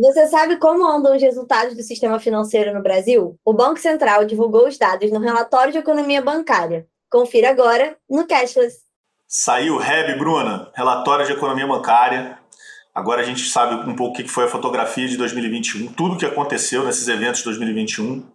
Você sabe como andam os resultados do sistema financeiro no Brasil? O Banco Central divulgou os dados no relatório de economia bancária. Confira agora no Cashless. Saiu o REB, Bruna, relatório de economia bancária. Agora a gente sabe um pouco o que foi a fotografia de 2021, tudo o que aconteceu nesses eventos de 2021.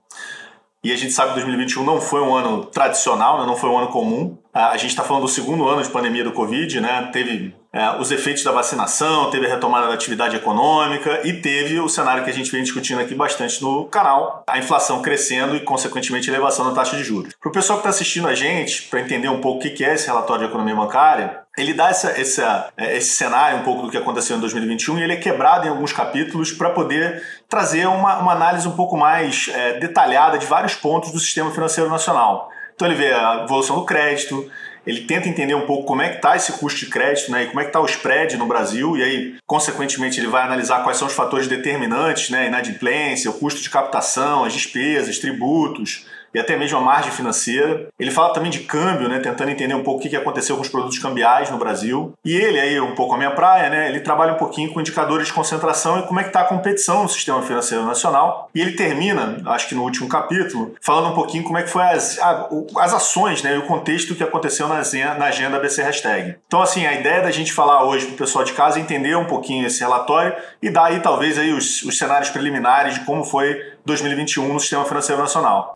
E a gente sabe que 2021 não foi um ano tradicional, né? não foi um ano comum. A gente está falando do segundo ano de pandemia do Covid, né? Teve é, os efeitos da vacinação, teve a retomada da atividade econômica e teve o cenário que a gente vem discutindo aqui bastante no canal, a inflação crescendo e, consequentemente, elevação da taxa de juros. Para o pessoal que está assistindo a gente, para entender um pouco o que é esse relatório de economia bancária, ele dá essa, essa, é, esse cenário um pouco do que aconteceu em 2021 e ele é quebrado em alguns capítulos para poder trazer uma, uma análise um pouco mais é, detalhada de vários pontos do sistema financeiro nacional. Então ele vê a evolução do crédito, ele tenta entender um pouco como é que está esse custo de crédito, né, e como é que está o spread no Brasil, e aí, consequentemente, ele vai analisar quais são os fatores determinantes, né, inadimplência, o custo de captação, as despesas, tributos, e até mesmo a margem financeira. Ele fala também de câmbio, né, tentando entender um pouco o que aconteceu com os produtos cambiais no Brasil. E ele, aí um pouco a minha praia, né, ele trabalha um pouquinho com indicadores de concentração e como é que está a competição no sistema financeiro nacional. E ele termina, acho que no último capítulo, falando um pouquinho como é que foi as, as ações né, e o contexto que aconteceu na, na agenda BC Hashtag. Então, assim, a ideia da gente falar hoje para o pessoal de casa é entender um pouquinho esse relatório e dar aí talvez aí os, os cenários preliminares de como foi 2021 no sistema financeiro nacional.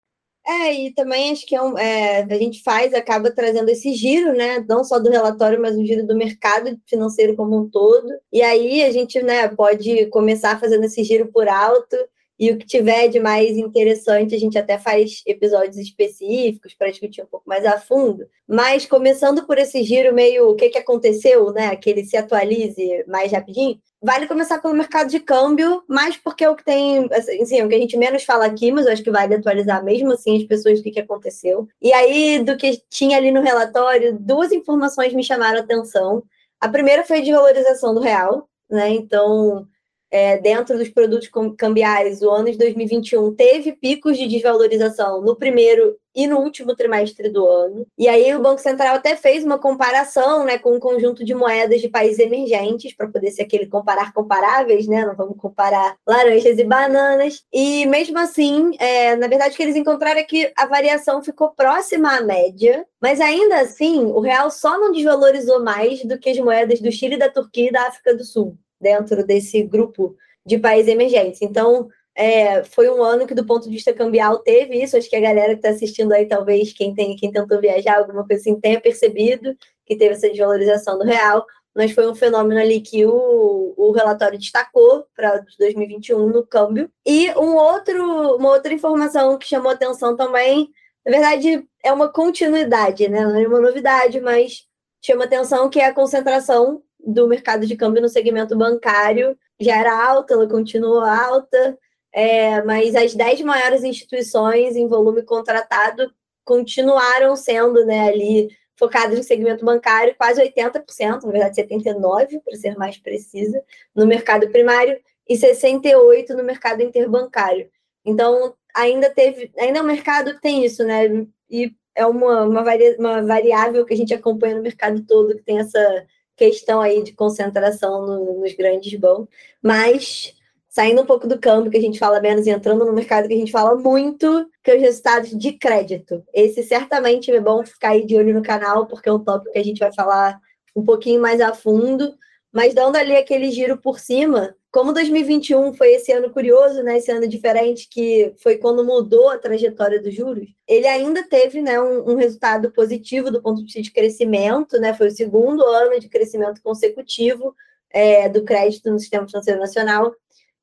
É, e também acho que é um, é, a gente faz, acaba trazendo esse giro, né? Não só do relatório, mas o giro do mercado financeiro como um todo. E aí a gente né, pode começar fazendo esse giro por alto. E o que tiver de mais interessante, a gente até faz episódios específicos para discutir um pouco mais a fundo. Mas começando por esse giro meio o que, que aconteceu, né? Que ele se atualize mais rapidinho. Vale começar pelo mercado de câmbio, mais porque é o que tem, assim, é o que a gente menos fala aqui, mas eu acho que vale atualizar mesmo assim as pessoas do que, que aconteceu. E aí, do que tinha ali no relatório, duas informações me chamaram a atenção. A primeira foi a desvalorização do real, né? Então, é, dentro dos produtos cambiais, o ano de 2021 teve picos de desvalorização no primeiro e no último trimestre do ano. E aí o Banco Central até fez uma comparação né, com um conjunto de moedas de países emergentes, para poder ser aquele comparar comparáveis, né? Não vamos comparar laranjas e bananas. E mesmo assim, é, na verdade, o que eles encontraram é que a variação ficou próxima à média, mas ainda assim, o real só não desvalorizou mais do que as moedas do Chile, da Turquia e da África do Sul dentro desse grupo de países emergentes. Então, é, foi um ano que, do ponto de vista cambial, teve isso. Acho que a galera que está assistindo aí, talvez quem, tem, quem tentou viajar, alguma coisa assim, tenha percebido que teve essa desvalorização do real. Mas foi um fenômeno ali que o, o relatório destacou para 2021 no câmbio. E um outro, uma outra informação que chamou atenção também, na verdade, é uma continuidade, né? Não é uma novidade, mas chama atenção que é a concentração do mercado de câmbio no segmento bancário já era alta, ela continuou alta, é, mas as dez maiores instituições em volume contratado continuaram sendo né, ali focadas no segmento bancário, quase 80%, na verdade 79%, para ser mais precisa, no mercado primário e 68% no mercado interbancário. Então, ainda teve, ainda um mercado tem isso, né? E é uma, uma, vari, uma variável que a gente acompanha no mercado todo, que tem essa questão aí de concentração no, nos grandes bancos, mas saindo um pouco do campo que a gente fala menos e entrando no mercado que a gente fala muito, que é os resultados de crédito. Esse certamente é bom ficar aí de olho no canal, porque é um tópico que a gente vai falar um pouquinho mais a fundo, mas dando ali aquele giro por cima, como 2021 foi esse ano curioso, né, esse ano diferente, que foi quando mudou a trajetória dos juros, ele ainda teve né, um, um, resultado positivo do ponto de vista de crescimento, né, foi o segundo ano de crescimento consecutivo é, do crédito no sistema financeiro nacional,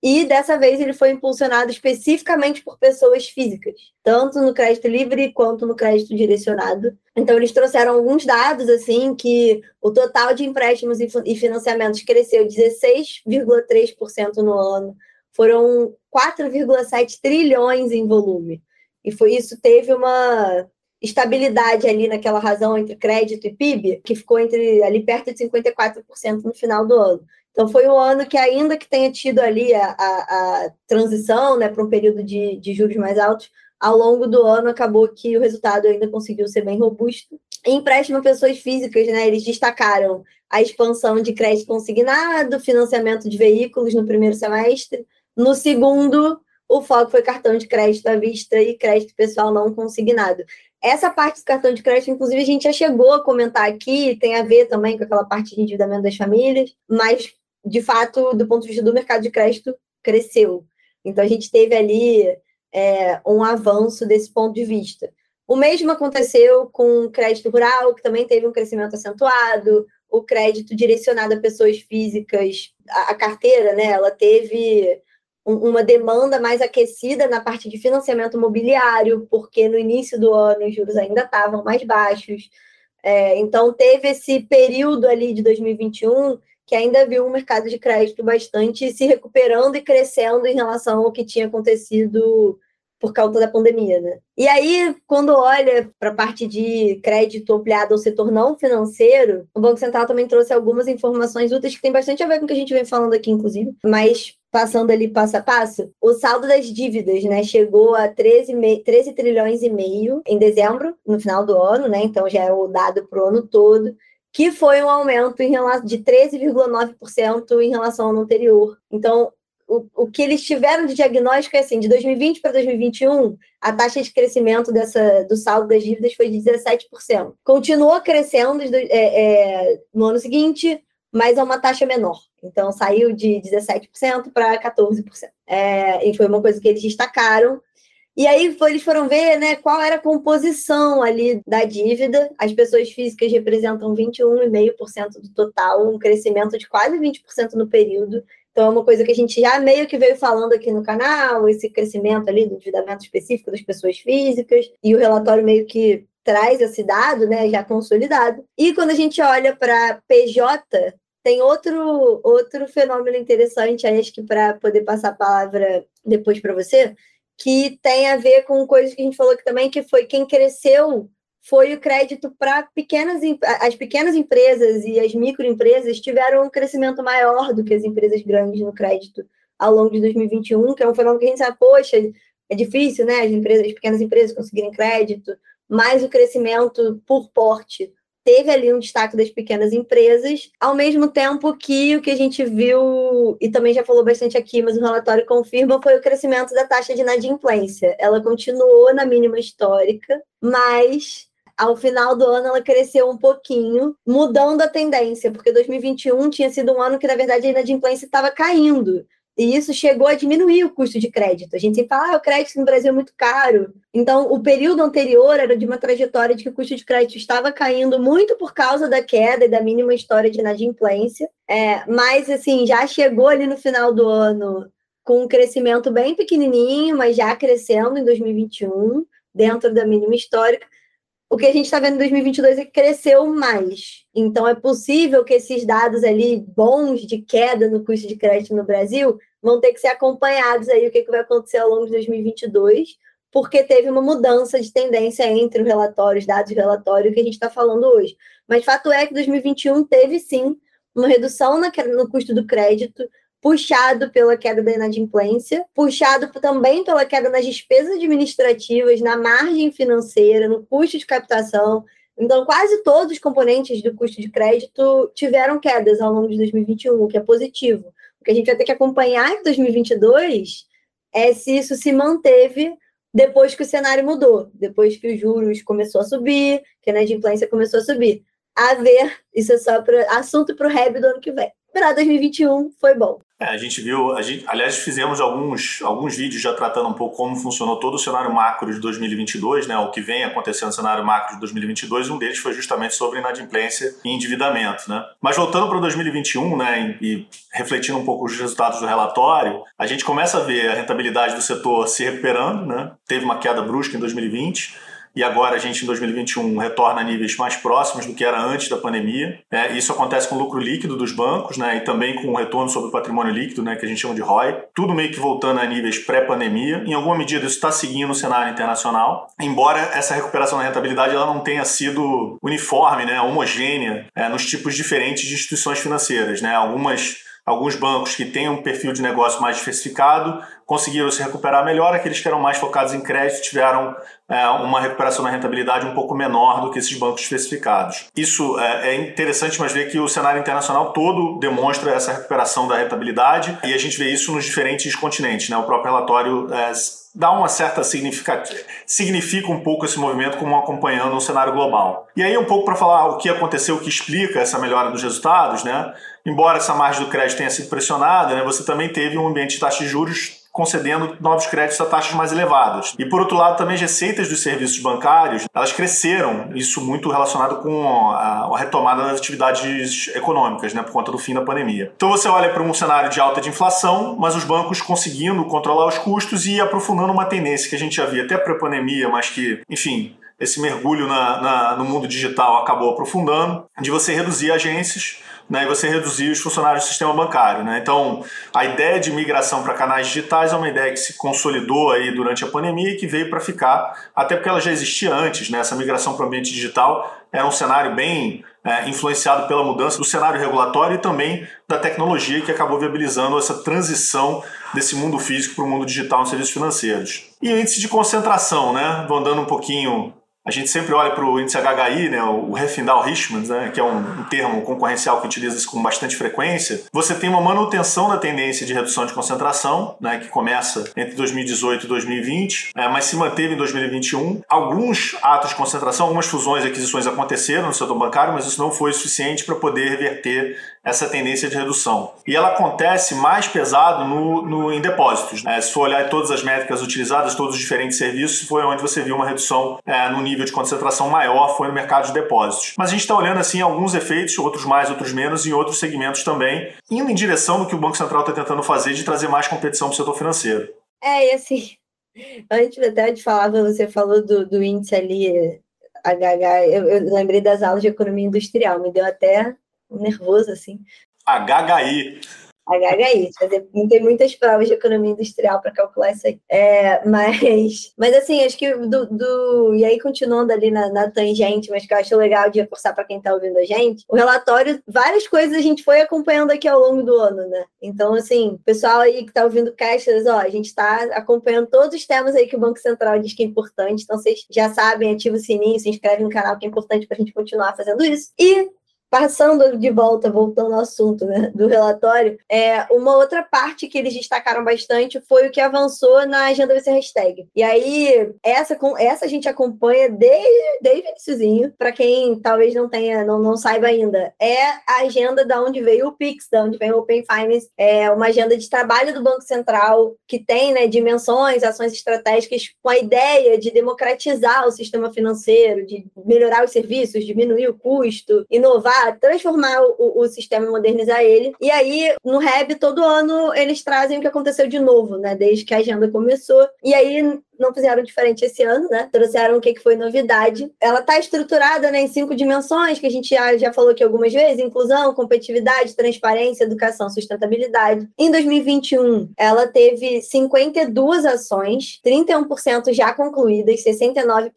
e dessa vez ele foi impulsionado especificamente por pessoas físicas, tanto no crédito livre quanto no crédito direcionado. Então eles trouxeram alguns dados assim que o total de empréstimos e financiamentos cresceu 16,3% no ano. Foram 4,7 trilhões em volume. E foi isso teve uma estabilidade ali naquela razão entre crédito e PIB, que ficou entre ali perto de 54% no final do ano. Então, foi um ano que, ainda que tenha tido ali a, a, a transição né, para um período de, de juros mais altos, ao longo do ano acabou que o resultado ainda conseguiu ser bem robusto. Em empréstimo a pessoas físicas, né, eles destacaram a expansão de crédito consignado, financiamento de veículos no primeiro semestre, No segundo, o foco foi cartão de crédito à vista e crédito pessoal não consignado. Essa parte do cartão de crédito, inclusive, a gente já chegou a comentar aqui, tem a ver também com aquela parte de endividamento das famílias, mas, de fato, do ponto de vista do mercado de crédito, cresceu. Então, a gente teve ali é, um avanço desse ponto de vista. O mesmo aconteceu com o crédito rural, que também teve um crescimento acentuado, o crédito direcionado a pessoas físicas, a, a carteira, né? Ela teve uma demanda mais aquecida na parte de financiamento imobiliário, porque no início do ano os juros ainda estavam mais baixos. É, então, teve esse período ali de 2021 que ainda viu um mercado de crédito bastante se recuperando e crescendo em relação ao que tinha acontecido por causa da pandemia, né? E aí, quando olha para a parte de crédito ampliado ao setor não financeiro, o Banco Central também trouxe algumas informações úteis que tem bastante a ver com o que a gente vem falando aqui, inclusive, mas passando ali passo a passo, o saldo das dívidas, né, chegou a 13, 13 trilhões e meio em dezembro, no final do ano, né? Então já é o dado para o ano todo que foi um aumento em de 13,9% em relação ao ano anterior. Então, o, o que eles tiveram de diagnóstico é assim, de 2020 para 2021, a taxa de crescimento dessa, do saldo das dívidas foi de 17%. Continuou crescendo é, é, no ano seguinte, mas a uma taxa menor. Então, saiu de 17% para 14%. É, e foi uma coisa que eles destacaram. E aí eles foram ver né, qual era a composição ali da dívida. As pessoas físicas representam 21,5% do total, um crescimento de quase 20% no período. Então, é uma coisa que a gente já meio que veio falando aqui no canal, esse crescimento ali do endividamento específico das pessoas físicas, e o relatório meio que traz esse dado, né, já consolidado. E quando a gente olha para PJ, tem outro, outro fenômeno interessante, acho que para poder passar a palavra depois para você, que tem a ver com coisas que a gente falou aqui também, que foi quem cresceu foi o crédito para pequenas as pequenas empresas e as microempresas tiveram um crescimento maior do que as empresas grandes no crédito ao longo de 2021, que é um fenômeno que a gente sabe, poxa, é difícil, né? As empresas, as pequenas empresas conseguirem crédito, mas o crescimento por porte teve ali um destaque das pequenas empresas, ao mesmo tempo que o que a gente viu, e também já falou bastante aqui, mas o relatório confirma, foi o crescimento da taxa de inadimplência. Ela continuou na mínima histórica, mas ao final do ano ela cresceu um pouquinho, mudando a tendência, porque 2021 tinha sido um ano que, na verdade, a inadimplência estava caindo. E isso chegou a diminuir o custo de crédito. A gente sempre fala, ah, o crédito no Brasil é muito caro. Então, o período anterior era de uma trajetória de que o custo de crédito estava caindo muito por causa da queda e da mínima história de inadimplência. É, mas, assim, já chegou ali no final do ano com um crescimento bem pequenininho, mas já crescendo em 2021, dentro da mínima histórica o que a gente está vendo em 2022 é que cresceu mais. Então, é possível que esses dados ali bons de queda no custo de crédito no Brasil vão ter que ser acompanhados aí, o que, que vai acontecer ao longo de 2022, porque teve uma mudança de tendência entre os dados do relatório que a gente está falando hoje. Mas fato é que 2021 teve sim uma redução no custo do crédito, puxado pela queda da inadimplência, puxado também pela queda nas despesas administrativas, na margem financeira, no custo de captação. Então, quase todos os componentes do custo de crédito tiveram quedas ao longo de 2021, o que é positivo. O que a gente vai ter que acompanhar em 2022 é se isso se manteve depois que o cenário mudou, depois que os juros começou a subir, que a inadimplência começou a subir. A ver, isso é só pra, assunto para o REB do ano que vem. Para 2021 foi bom. É, a gente viu, a gente, aliás, fizemos alguns, alguns vídeos já tratando um pouco como funcionou todo o cenário macro de 2022, né, o que vem acontecendo no cenário macro de 2022, um deles foi justamente sobre inadimplência e endividamento. Né? Mas voltando para 2021 né, e, refletindo um pouco os resultados do relatório, a gente começa a ver a rentabilidade do setor se recuperando, né? teve uma queda brusca em 2020, e agora a gente em 2021 retorna a níveis mais próximos do que era antes da pandemia. É, isso acontece com o lucro líquido dos bancos né, e também com o retorno sobre o patrimônio líquido, né, que a gente chama de ROI. Tudo meio que voltando a níveis pré-pandemia. Em alguma medida isso está seguindo o cenário internacional, embora essa recuperação da rentabilidade ela não tenha sido uniforme, né, homogênea é, nos tipos diferentes de instituições financeiras. Né? Algumas Alguns bancos que têm um perfil de negócio mais diversificado conseguiram se recuperar melhor, aqueles que eram mais focados em crédito tiveram é, uma recuperação na rentabilidade um pouco menor do que esses bancos diversificados. Isso é, é interessante, mas ver que o cenário internacional todo demonstra essa recuperação da rentabilidade e a gente vê isso nos diferentes continentes. Né? O próprio relatório é, dá uma certa significativa, significa um pouco esse movimento como acompanhando um cenário global. E aí um pouco para falar o que aconteceu, o que explica essa melhora dos resultados, né? Embora essa margem do crédito tenha sido pressionada, né, você também teve um ambiente de taxa de juros concedendo novos créditos a taxas mais elevadas. E por outro lado, também as receitas dos serviços bancários, elas cresceram, isso muito relacionado com a, retomada das atividades econômicas, né, por conta do fim da pandemia. Então você olha para um cenário de alta de inflação, mas os bancos conseguindo controlar os custos e aprofundando uma tendência que a gente já via até pré-pandemia, mas que, enfim, esse mergulho na, na, no mundo digital acabou aprofundando, de você reduzir agências né, e você reduzir os funcionários do sistema bancário. Né? Então, a ideia de migração para canais digitais é uma ideia que se consolidou aí durante a pandemia e que veio para ficar, até porque ela já existia antes. Né? Essa migração para o ambiente digital era um cenário bem é, influenciado pela mudança do cenário regulatório e também da tecnologia que acabou viabilizando essa transição desse mundo físico para o mundo digital nos serviços financeiros. E índice de concentração, né? Vou andando um pouquinho a gente sempre olha para o índice HHI, né, o Refindal Richmond, né, que é um, um, termo concorrencial que utiliza isso com bastante frequência. Você tem uma manutenção da tendência de redução de concentração, né, que começa entre 2018 e 2020, é, mas se manteve em 2021. Alguns atos de concentração, algumas fusões e aquisições aconteceram no setor bancário, mas isso não foi suficiente para poder reverter essa tendência de redução. E ela acontece mais pesado no, no em depósitos. Né? Se for olhar todas as métricas utilizadas, todos os diferentes serviços, foi onde você viu uma redução é, no nível de concentração maior, foi no mercado de depósitos. Mas a gente está olhando assim alguns efeitos, outros mais, outros menos, em outros segmentos também, indo em direção do que o Banco Central está tentando fazer de trazer mais competição para o setor financeiro. É, e assim, antes até de falar, você falou do, do índice ali, HH, eu, eu lembrei das aulas de economia industrial, me deu até nervoso, assim. HHI. HHI, fazer, tem muitas provas de economia industrial para calcular isso aí. É, mas, mas assim, acho que do, do E aí, continuando ali na, na, tangente, mas que eu acho legal de reforçar para quem está ouvindo a gente, o relatório, várias coisas a gente foi acompanhando aqui ao longo do ano, né? Então, assim, pessoal aí que está ouvindo caixas, ó, a gente está acompanhando todos os temas aí que o Banco Central diz que é importante. Então, vocês já sabem, ativa o sininho, se inscreve no canal, que é importante para a gente continuar fazendo isso. E passando de volta, voltando ao assunto né, do relatório, é, uma outra parte que eles destacaram bastante foi o que avançou na agenda VC Hashtag. E aí, essa, essa a gente acompanha desde, desde o iníciozinho, para quem talvez não tenha, não, não saiba ainda, é a agenda da onde veio o Pix, da onde vem o Open Finance, é uma agenda de trabalho do Banco Central que tem né, dimensões, ações estratégicas com a ideia de democratizar o sistema financeiro, de melhorar os serviços, diminuir o custo, inovar transformar o, o sistema modernizar ele. E aí, no REB, todo ano, eles trazem o que aconteceu de novo, né? Desde que a agenda começou. E aí, não fizeram diferente esse ano, né? Trouxeram o que, que foi novidade. Ela está estruturada né, em cinco dimensões, que a gente já, já falou aqui algumas vezes: inclusão, competitividade, transparência, educação, sustentabilidade. Em 2021, ela teve 52 ações, 31% já concluídas, 69%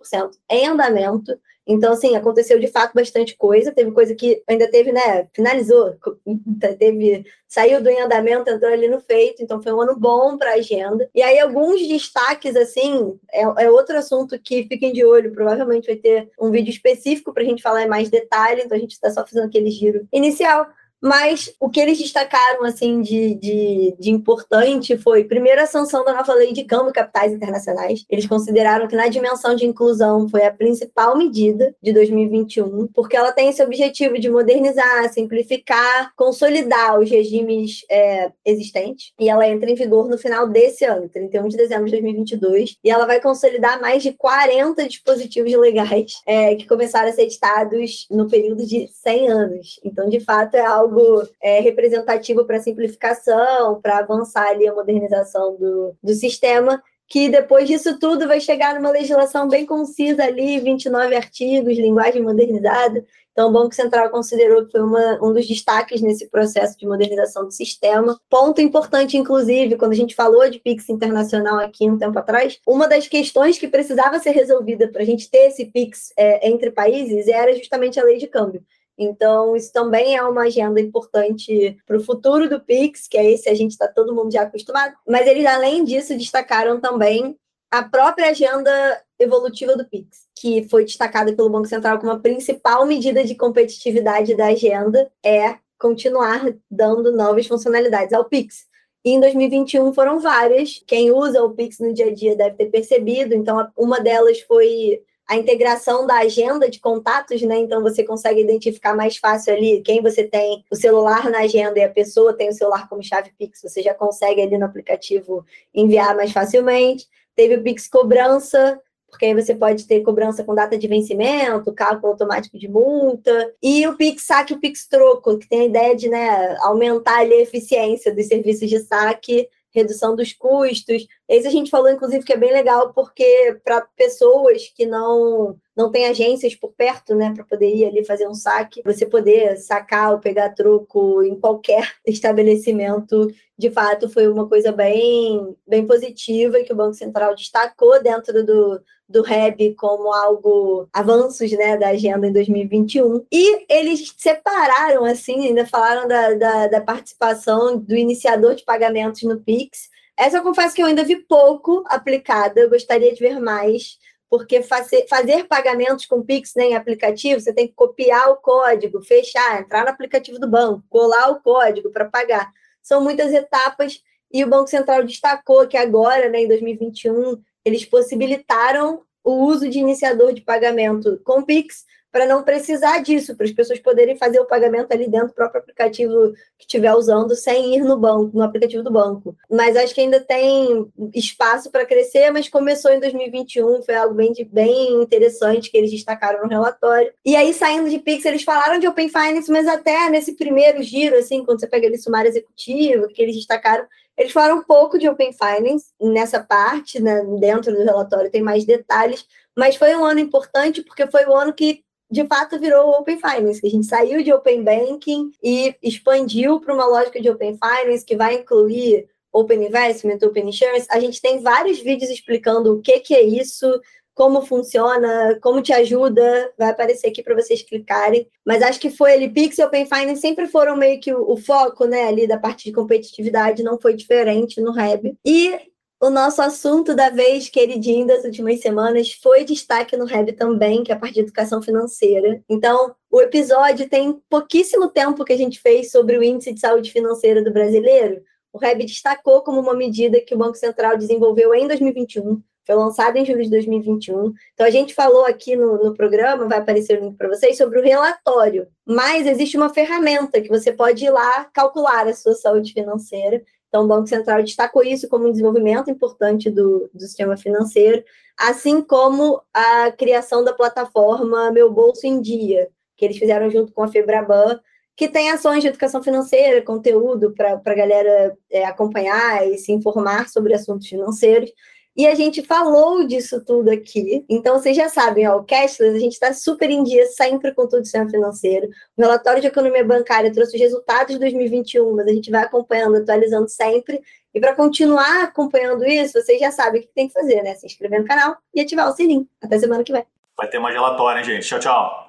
em andamento. Então, assim, aconteceu de fato bastante coisa. Teve coisa que ainda teve, né? Finalizou, teve, saiu do andamento, entrou ali no feito. Então, foi um ano bom para a agenda. E aí, alguns destaques, assim, é, é, outro assunto que fiquem de olho. Provavelmente vai ter um vídeo específico para a gente falar em mais detalhe. Então, a gente está só fazendo aquele giro inicial. Mas o que eles destacaram assim de, de, de, importante foi, primeiro, a sanção da nova lei de câmbio capitais internacionais. Eles consideraram que na dimensão de inclusão foi a principal medida de 2021, porque ela tem esse objetivo de modernizar, simplificar, consolidar os regimes é, existentes. E ela entra em vigor no final desse ano, 31 de dezembro de 2022. E ela vai consolidar mais de 40 dispositivos legais é, que começaram a ser editados no período de 100 anos. Então, de fato, é algo algo é, representativo para simplificação, para avançar ali a modernização do, do sistema, que depois disso tudo vai chegar numa legislação bem concisa ali, 29 artigos, linguagem modernizada. Então, o Banco Central considerou que foi uma, um dos destaques nesse processo de modernização do sistema. Ponto importante, inclusive, quando a gente falou de PIX internacional aqui um tempo atrás, uma das questões que precisava ser resolvida para a gente ter esse PIX é, entre países era justamente a lei de câmbio. Então, isso também é uma agenda importante para o futuro do Pix, que é esse a gente está todo mundo já acostumado. Mas eles, além disso, destacaram também a própria agenda evolutiva do Pix, que foi destacada pelo Banco Central como a principal medida de competitividade da agenda, é continuar dando novas funcionalidades ao Pix. E em 2021 foram várias. Quem usa o Pix no dia a dia deve ter percebido. Então, uma delas foi a integração da agenda de contatos, né? Então você consegue identificar mais fácil ali quem você tem o celular na agenda e a pessoa tem o celular como chave Pix, você já consegue ali no aplicativo enviar mais facilmente. Teve o Pix Cobrança, porque aí você pode ter cobrança com data de vencimento, cálculo automático de multa, e o Pix Saque o Pix Troco, que tem a ideia de né, aumentar a eficiência dos serviços de saque redução dos custos. Esse a gente falou, inclusive, que é bem legal, porque para pessoas que não não têm agências por perto, né, para poder ir ali fazer um saque, você poder sacar ou pegar troco em qualquer estabelecimento, de fato, foi uma coisa bem, bem positiva que o Banco Central destacou dentro do, do REB como algo, avanços né, da agenda em 2021. E eles separaram, assim, ainda falaram da, da, da participação do iniciador de pagamentos no PIX. Essa eu confesso que eu ainda vi pouco aplicada, eu gostaria de ver mais porque fazer, fazer pagamentos com Pix né, em aplicativo, você tem que copiar o código, fechar, entrar no aplicativo do banco, colar o código para pagar. São muitas etapas e o Banco Central destacou que agora, né, em 2021, eles possibilitaram o uso de iniciador de pagamento com Pix para não precisar disso, para as pessoas poderem fazer o pagamento ali dentro do próprio aplicativo que estiver usando, sem ir no banco, no aplicativo do banco. Mas acho que ainda tem espaço para crescer, mas começou em 2021, foi algo bem, bem interessante que eles destacaram no relatório. E aí, saindo de Pix, eles falaram de Open Finance, mas até nesse primeiro giro, assim, quando você pega ali sumário executivo, que eles destacaram, eles falaram um pouco de Open Finance nessa parte, né, dentro do relatório tem mais detalhes, mas foi um ano importante porque foi o ano que de fato virou Open Finance. A gente saiu de Open Banking e expandiu para uma lógica de Open Finance que vai incluir Open Investment, Open Insurance. A gente tem vários vídeos explicando o que, que é isso, como funciona, como te ajuda, vai aparecer aqui para vocês clicarem. Mas acho que foi ali, Pix e Open Finance sempre foram meio que o, o, foco, né, ali da parte de competitividade, não foi diferente no Reb. E o nosso assunto da vez, queridinho, das últimas semanas, foi destaque no Reb também, que é a parte de educação financeira. Então, o episódio tem pouquíssimo tempo que a gente fez sobre o Índice de Saúde Financeira do Brasileiro. O Reb destacou como uma medida que o Banco Central desenvolveu em 2021, foi lançado em julho de 2021. Então, a gente falou aqui no, no programa, vai aparecer o link para vocês, sobre o relatório. Mas existe uma ferramenta que você pode ir lá calcular a sua saúde financeira. Então, o Banco Central destacou isso como um desenvolvimento importante do, do sistema financeiro, assim como a criação da plataforma Meu Bolso em Dia, que eles fizeram junto com a Febraban, que tem ações de educação financeira, conteúdo para a galera é, acompanhar e se informar sobre assuntos financeiros. E a gente falou disso tudo aqui. Então, vocês já sabem, ó, o Cashless, a gente está super em dia, sempre com tudo sistema financeiro. O relatório de economia bancária trouxe os resultados de 2021, mas a gente vai acompanhando, atualizando sempre. E para continuar acompanhando isso, vocês já sabem o que tem que fazer, né? Se inscrever no canal e ativar o sininho. Até semana que vem. Vai ter mais relatório, hein, gente? Tchau, tchau.